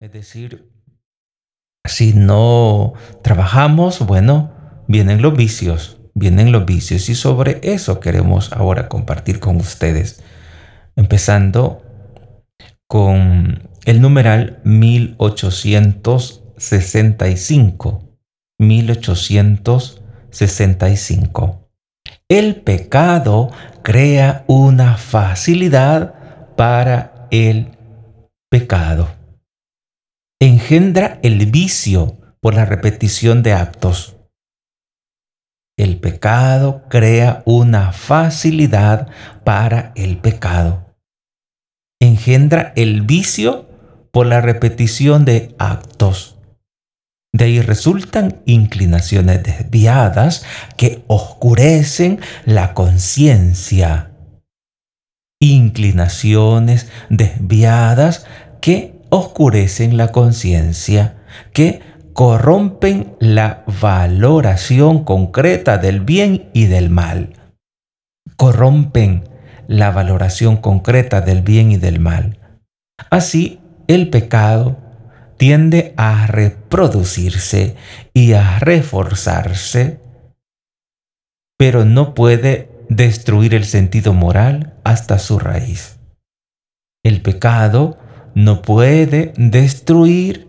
Es decir, si no trabajamos, bueno, vienen los vicios, vienen los vicios y sobre eso queremos ahora compartir con ustedes, empezando con el numeral 1865. 1865. El pecado crea una facilidad para el pecado. Engendra el vicio por la repetición de actos. El pecado crea una facilidad para el pecado. Engendra el vicio por la repetición de actos. De ahí resultan inclinaciones desviadas que oscurecen la conciencia. Inclinaciones desviadas que oscurecen la conciencia, que corrompen la valoración concreta del bien y del mal. Corrompen la valoración concreta del bien y del mal. Así, el pecado tiende a reproducirse y a reforzarse, pero no puede destruir el sentido moral hasta su raíz. El pecado no puede destruir,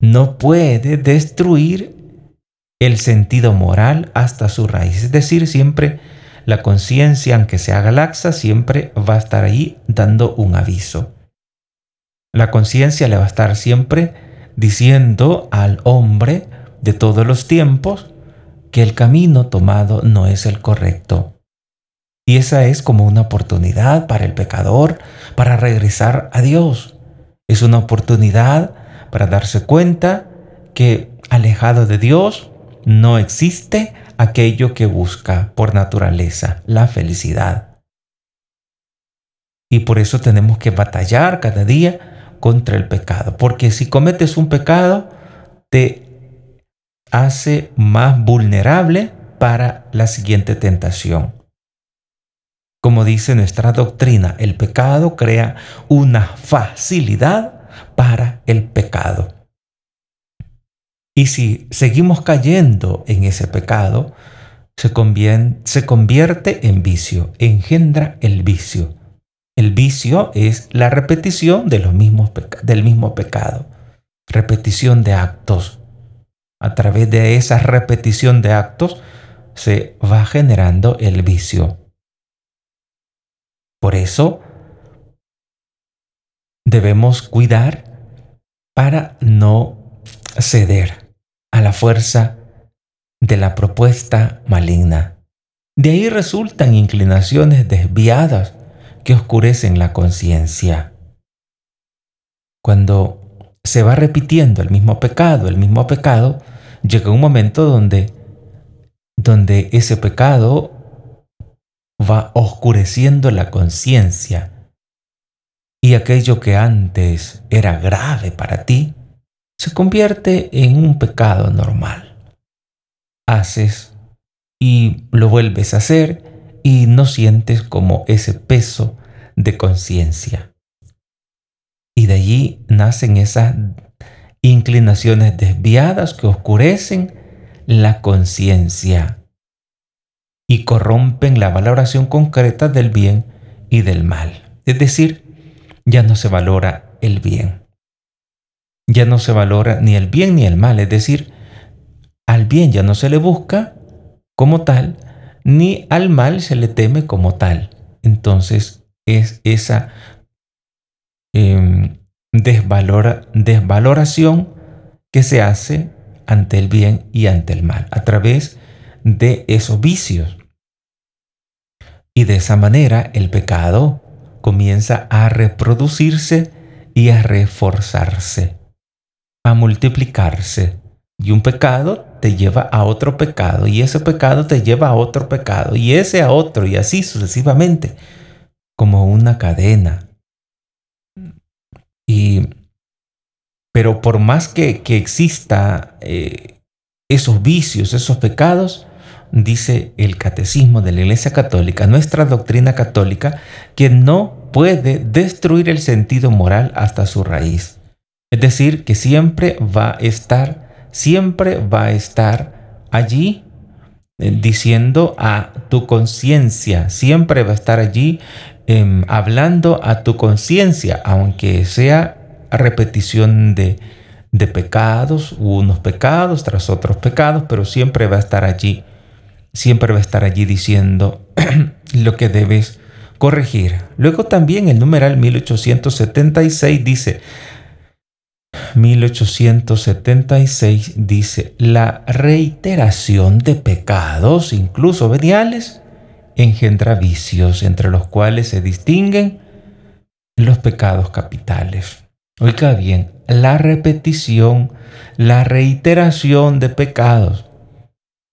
no puede destruir el sentido moral hasta su raíz. Es decir, siempre la conciencia, aunque sea galaxa, siempre va a estar ahí dando un aviso. La conciencia le va a estar siempre diciendo al hombre de todos los tiempos que el camino tomado no es el correcto. Y esa es como una oportunidad para el pecador para regresar a Dios. Es una oportunidad para darse cuenta que alejado de Dios no existe aquello que busca por naturaleza, la felicidad. Y por eso tenemos que batallar cada día contra el pecado. Porque si cometes un pecado, te hace más vulnerable para la siguiente tentación. Como dice nuestra doctrina, el pecado crea una facilidad para el pecado. Y si seguimos cayendo en ese pecado, se, convierte en vicio, engendra el vicio. El vicio es la repetición de los mismos del mismo pecado, repetición de actos. A través de esa repetición de actos se va generando el vicio. Por eso debemos cuidar para no ceder a la fuerza de la propuesta maligna. De ahí resultan inclinaciones desviadas que oscurecen la conciencia. Cuando se va repitiendo el mismo pecado, el mismo pecado, llega un momento donde, donde ese pecado va oscureciendo la conciencia y aquello que antes era grave para ti se convierte en un pecado normal. Haces y lo vuelves a hacer y no sientes como ese peso de conciencia. Y de allí nacen esas inclinaciones desviadas que oscurecen la conciencia y corrompen la valoración concreta del bien y del mal. Es decir, ya no se valora el bien. Ya no se valora ni el bien ni el mal. Es decir, al bien ya no se le busca como tal, ni al mal se le teme como tal. Entonces es esa em, desvaloración que se hace ante el bien y ante el mal, a través de esos vicios. Y de esa manera el pecado comienza a reproducirse y a reforzarse, a multiplicarse. Y un pecado te lleva a otro pecado y ese pecado te lleva a otro pecado y ese a otro y así sucesivamente, como una cadena. Y, pero por más que, que exista eh, esos vicios, esos pecados, dice el catecismo de la Iglesia Católica, nuestra doctrina católica, que no puede destruir el sentido moral hasta su raíz. Es decir, que siempre va a estar, siempre va a estar allí eh, diciendo a tu conciencia, siempre va a estar allí em, hablando a tu conciencia, aunque sea repetición de, de pecados, unos pecados tras otros pecados, pero siempre va a estar allí, siempre va a estar allí diciendo lo que debes corregir. Luego también el numeral 1876 dice, 1876 dice, la reiteración de pecados, incluso veniales, engendra vicios, entre los cuales se distinguen los pecados capitales. Oiga bien, la repetición, la reiteración de pecados.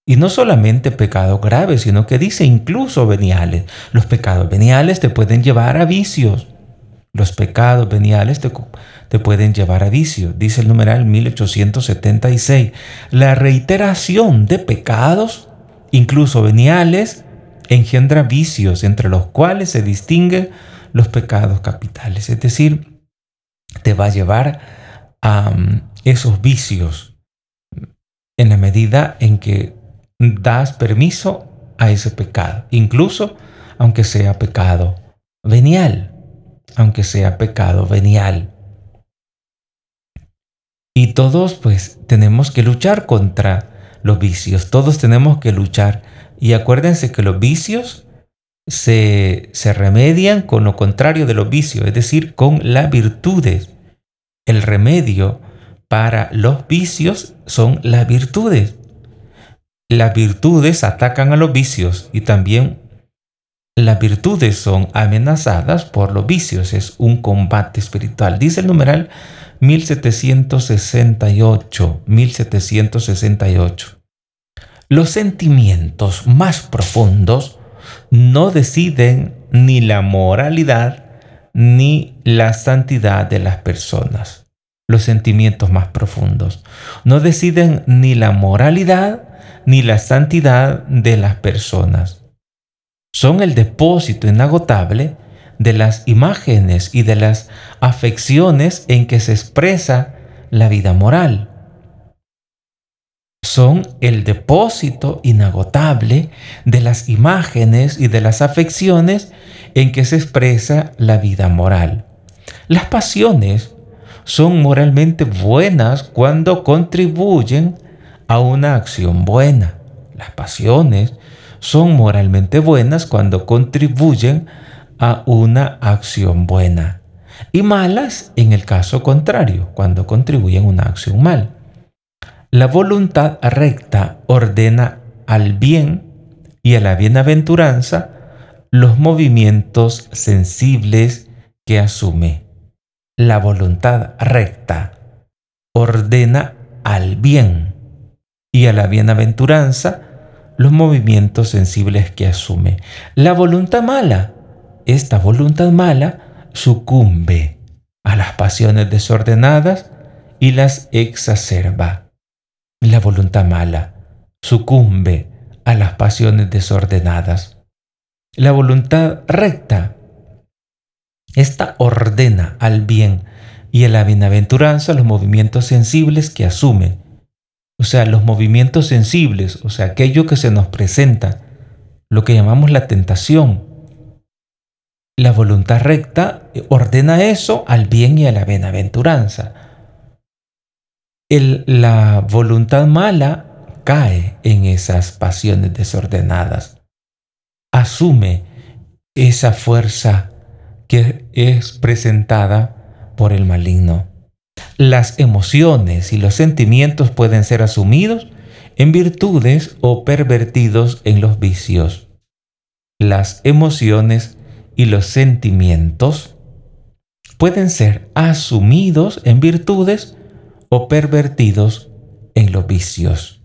Y no solamente pecados graves, sino que dice incluso veniales. Los pecados veniales te pueden llevar a vicios. Los pecados veniales te, te pueden llevar a vicio. Dice el numeral 1876. La reiteración de pecados, incluso veniales, engendra vicios entre los cuales se distinguen los pecados capitales. Es decir, te va a llevar a mm, esos vicios en la medida en que das permiso a ese pecado, incluso aunque sea pecado venial aunque sea pecado venial. Y todos pues tenemos que luchar contra los vicios, todos tenemos que luchar. Y acuérdense que los vicios se, se remedian con lo contrario de los vicios, es decir, con las virtudes. El remedio para los vicios son las virtudes. Las virtudes atacan a los vicios y también las virtudes son amenazadas por los vicios, es un combate espiritual. Dice el numeral 1768, 1768. Los sentimientos más profundos no deciden ni la moralidad ni la santidad de las personas. Los sentimientos más profundos no deciden ni la moralidad ni la santidad de las personas son el depósito inagotable de las imágenes y de las afecciones en que se expresa la vida moral. Son el depósito inagotable de las imágenes y de las afecciones en que se expresa la vida moral. Las pasiones son moralmente buenas cuando contribuyen a una acción buena. Las pasiones son moralmente buenas cuando contribuyen a una acción buena y malas en el caso contrario, cuando contribuyen a una acción mal. La voluntad recta ordena al bien y a la bienaventuranza los movimientos sensibles que asume. La voluntad recta ordena al bien y a la bienaventuranza los movimientos sensibles que asume. La voluntad mala, esta voluntad mala sucumbe a las pasiones desordenadas y las exacerba. La voluntad mala sucumbe a las pasiones desordenadas. La voluntad recta, esta ordena al bien y a la bienaventuranza los movimientos sensibles que asume o sea, los movimientos sensibles, o sea, aquello que se nos presenta, lo que llamamos la tentación. La voluntad recta ordena eso al bien y a la bienaventuranza. la voluntad mala cae en esas pasiones desordenadas. Asume esa fuerza que es presentada por el maligno. Las emociones y los sentimientos pueden ser asumidos en virtudes o pervertidos en los vicios. Las emociones y los sentimientos pueden ser asumidos en virtudes o pervertidos en los vicios.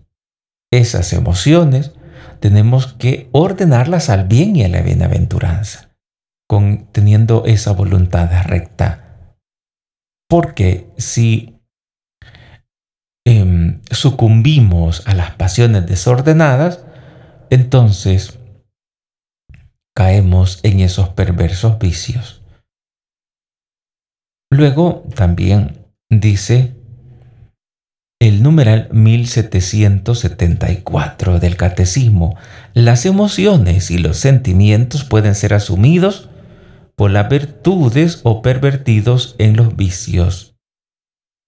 Esas emociones tenemos que ordenarlas al bien y a la bienaventuranza, con, teniendo esa voluntad recta porque si em, sucumbimos a las pasiones desordenadas, entonces caemos en esos perversos vicios. Luego también dice el numeral 1774 del Catecismo, las emociones y los sentimientos pueden ser asumidos por las virtudes o pervertidos en los vicios.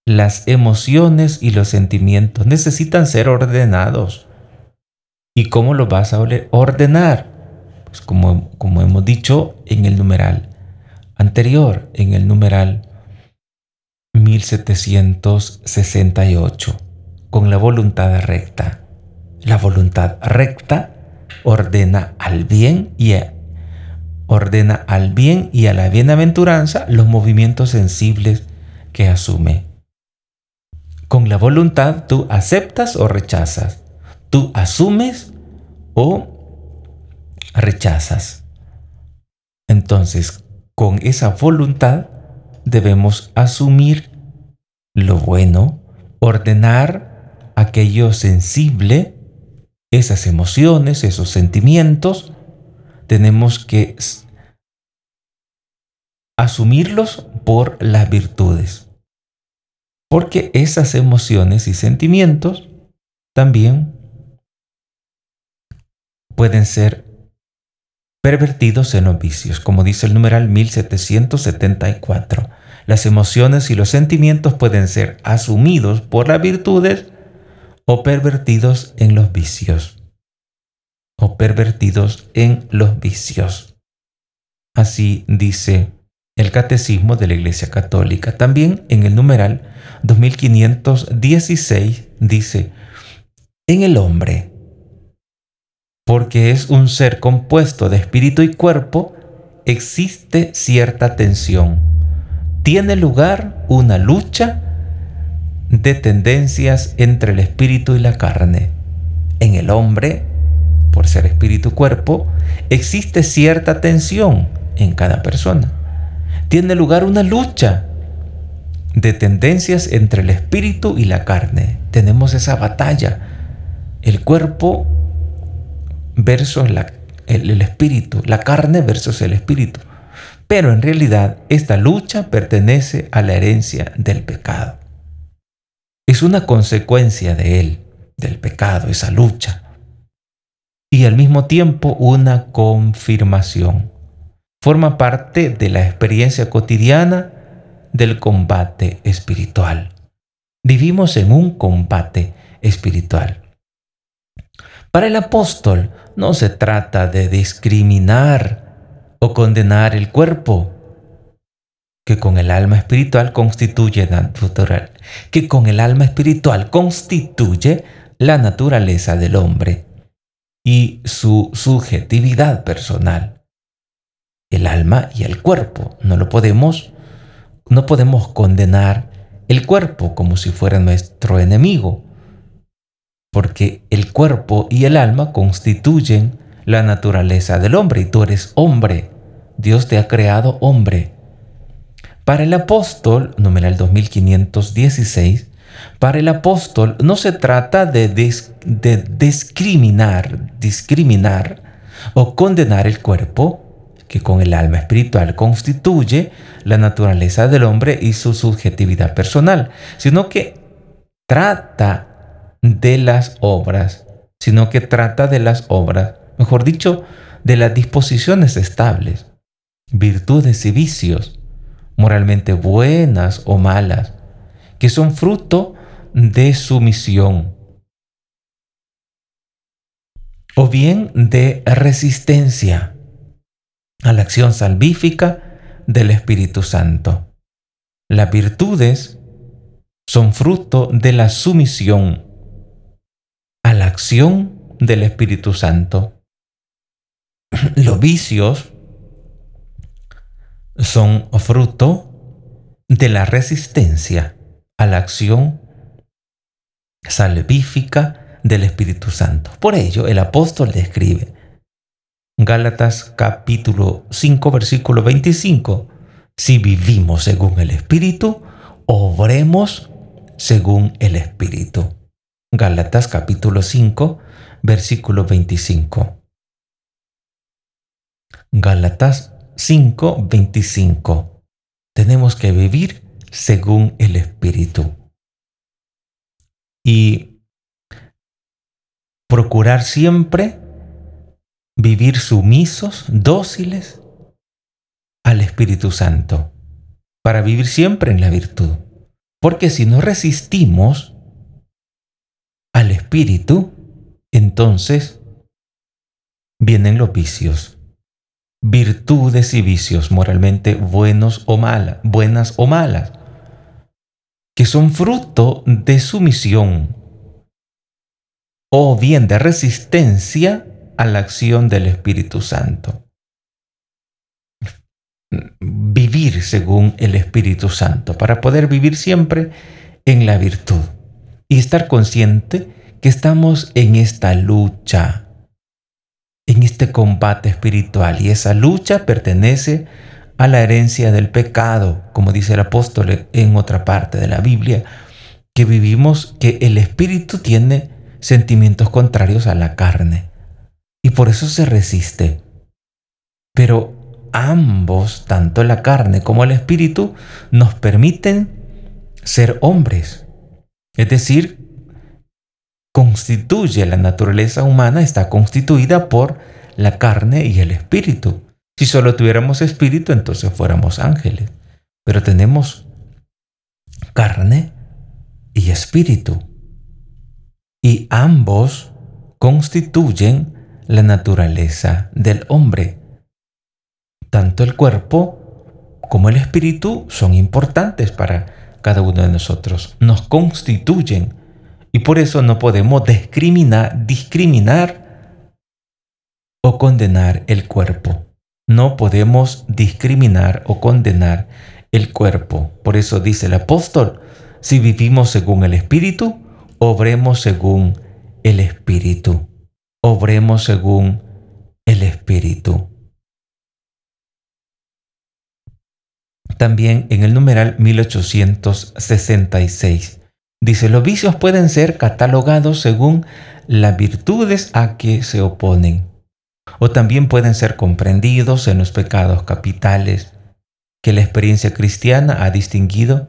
Las emociones y los sentimientos necesitan ser ordenados. ¿Y cómo lo vas a ordenar? Pues como, como hemos dicho en el numeral anterior, en el numeral 1768, con la voluntad recta. La voluntad recta ordena al bien y a, ordena al bien y a la bienaventuranza los movimientos sensibles que asume. Con la voluntad tú aceptas o rechazas, tú asumes o rechazas. Entonces, con esa voluntad debemos asumir lo bueno, ordenar aquello sensible, esas emociones, esos sentimientos, tenemos que asumirlos por las virtudes. Porque esas emociones y sentimientos también pueden ser pervertidos en los vicios, como dice el numeral 1774. Las emociones y los sentimientos pueden ser asumidos por las virtudes o pervertidos en los vicios. O pervertidos en los vicios. Así dice el Catecismo de la Iglesia Católica. También en el numeral 2516 dice, en el hombre, porque es un ser compuesto de espíritu y cuerpo, existe cierta tensión. Tiene lugar una lucha de tendencias entre el espíritu y la carne. En el hombre, por ser espíritu y cuerpo, existe cierta tensión en cada persona. Tiene lugar una lucha de tendencias entre el espíritu y la carne. Tenemos esa batalla. El cuerpo versus el, espíritu, la carne versus el espíritu. Pero en realidad esta lucha pertenece a la herencia del pecado. Es una consecuencia de él, del pecado, esa lucha. Y al mismo tiempo una confirmación. Forma parte de la experiencia cotidiana del combate espiritual. Vivimos en un combate espiritual. Para el apóstol no se trata de discriminar o condenar el cuerpo, que con el alma espiritual constituye natural, que con el alma espiritual constituye la naturaleza del hombre y su subjetividad personal. El alma y el cuerpo no lo podemos no podemos condenar el cuerpo como si fuera nuestro enemigo porque el cuerpo y el alma constituyen la naturaleza del hombre y tú eres hombre. Dios te ha creado hombre. Para el apóstol, numeral 2516, para el apóstol no se trata de, de discriminar, discriminar o condenar el cuerpo, que con el alma espiritual constituye la naturaleza del hombre y su subjetividad personal, sino que trata de las obras, sino que trata de las obras, mejor dicho, de las disposiciones estables, virtudes y vicios, moralmente buenas o malas, que son fruto de sumisión o bien de resistencia a la acción salvífica del Espíritu Santo. Las virtudes son fruto de la sumisión a la acción del Espíritu Santo. Los vicios son fruto de la resistencia a la acción salvífica del Espíritu Santo. Por ello, el apóstol describe Gálatas capítulo 5 versículo 25, si vivimos según el Espíritu, obremos según el Espíritu. Gálatas capítulo 5, versículo 25. Gálatas 5, 25. tenemos que vivir según el Espíritu. Y procurar siempre vivir sumisos, dóciles al Espíritu Santo, para vivir siempre en la virtud. Porque si no resistimos al Espíritu, entonces vienen los vicios, virtudes y vicios moralmente buenos o malas, buenas o malas, que son fruto de sumisión o bien de resistencia a la acción del Espíritu Santo. Vivir según el Espíritu Santo, para poder vivir siempre en la virtud y estar consciente que estamos en esta lucha, en este combate espiritual. Y esa lucha pertenece a la herencia del pecado, como dice el apóstol en otra parte de la Biblia, que vivimos, que el espíritu tiene sentimientos contrarios a la carne y por eso se resiste. Pero ambos, tanto la carne como el espíritu, nos permiten ser hombres. Es decir, constituye la naturaleza humana, está constituida por la carne y el espíritu. Si solo tuviéramos espíritu, entonces fuéramos ángeles. Pero tenemos carne y espíritu. Y ambos constituyen la naturaleza del hombre. Tanto el cuerpo como el espíritu son importantes para cada uno de nosotros. Nos constituyen y por eso no podemos discriminar, o condenar el cuerpo. No podemos discriminar o condenar el cuerpo. Por eso dice el apóstol, si vivimos según el Espíritu, obremos según el Espíritu obremos según el Espíritu. También en el numeral 1866 dice, los vicios pueden ser catalogados según las virtudes a que se oponen, o también pueden ser comprendidos en los pecados capitales que la experiencia cristiana ha distinguido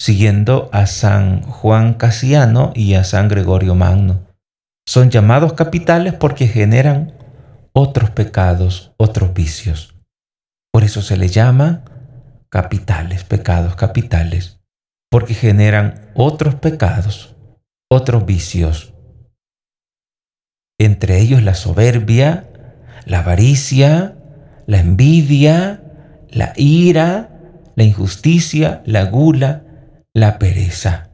siguiendo a San Juan Casiano y a San Gregorio Magno. Son llamados capitales porque generan otros pecados, otros vicios. Por eso se les llama capitales, pecados capitales, porque generan otros pecados, otros vicios. Entre ellos la soberbia, la avaricia, la envidia, la ira, la injusticia, la gula, la pereza.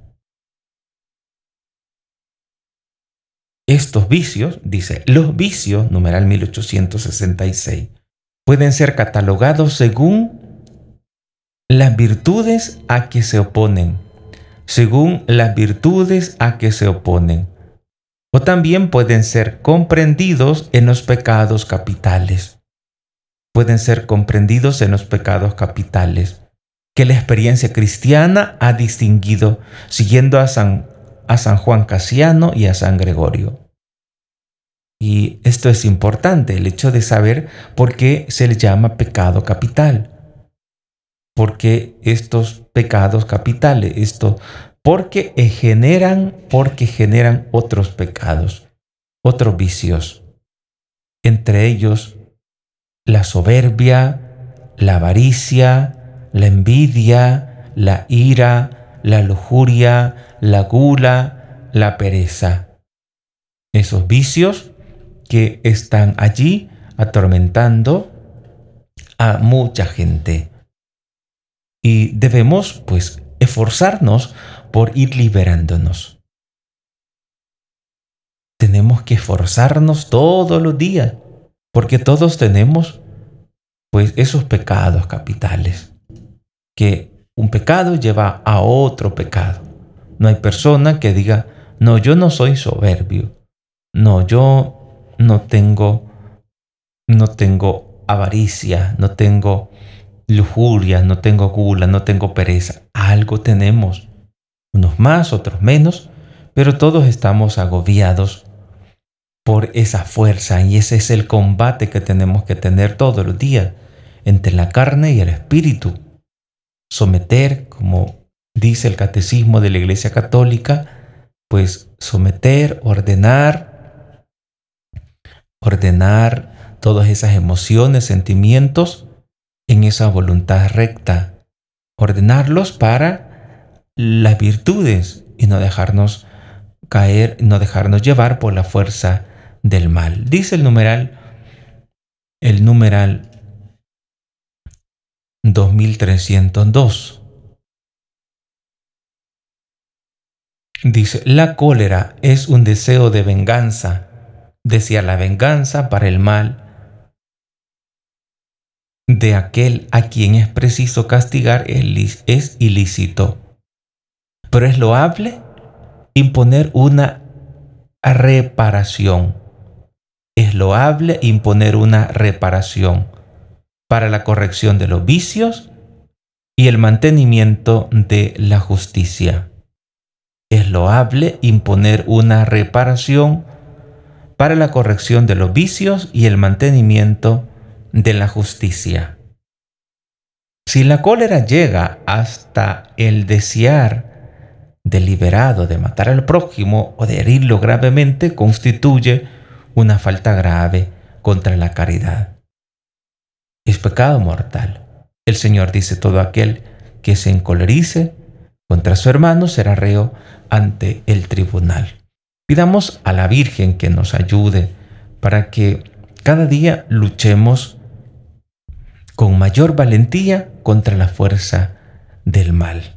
Estos vicios, dice, los vicios, numeral 1866, pueden ser catalogados según las virtudes a que se oponen, según las virtudes a que se oponen, o también pueden ser comprendidos en los pecados capitales. Pueden ser comprendidos en los pecados capitales que la experiencia cristiana ha distinguido siguiendo a San a San Juan Casiano y a San Gregorio. Y esto es importante, el hecho de saber por qué se le llama pecado capital. Porque estos pecados capitales, esto, porque generan, porque generan otros pecados, otros vicios. Entre ellos, la soberbia, la avaricia, la envidia, la ira, la lujuria, la gula, la pereza. Esos vicios que están allí atormentando a mucha gente. Y debemos, pues, esforzarnos por ir liberándonos. Tenemos que esforzarnos todos los días, porque todos tenemos, pues, esos pecados capitales, que un pecado lleva a otro pecado. No hay persona que diga, no, yo no soy soberbio. No, yo no tengo, no tengo avaricia, no tengo lujuria, no tengo gula, no tengo pereza. Algo tenemos. Unos más, otros menos, pero todos estamos agobiados por esa fuerza y ese es el combate que tenemos que tener todos los días entre la carne y el espíritu. someter, como dice el catecismo de la Iglesia Católica, pues someter, ordenar, ordenar todas esas emociones, sentimientos en esa voluntad recta, ordenarlos para las virtudes y no dejarnos caer, no dejarnos llevar por la fuerza del mal. Dice el numeral, el numeral 2302. Dice, la cólera es un deseo de venganza, decía la venganza para el mal de aquel a quien es preciso castigar es ilícito. Pero es loable imponer una reparación. Es loable imponer una reparación para la corrección de los vicios y el mantenimiento de la justicia. Es loable imponer una reparación para la corrección de los vicios y el mantenimiento de la justicia. Si la cólera llega hasta el desear deliberado de matar al prójimo o de herirlo gravemente, constituye una falta grave contra la caridad es pecado mortal. El Señor dice, todo aquel que se encolerice contra su hermano será reo ante el tribunal. Pidamos a la Virgen que nos ayude para que cada día luchemos con mayor valentía contra la fuerza del mal.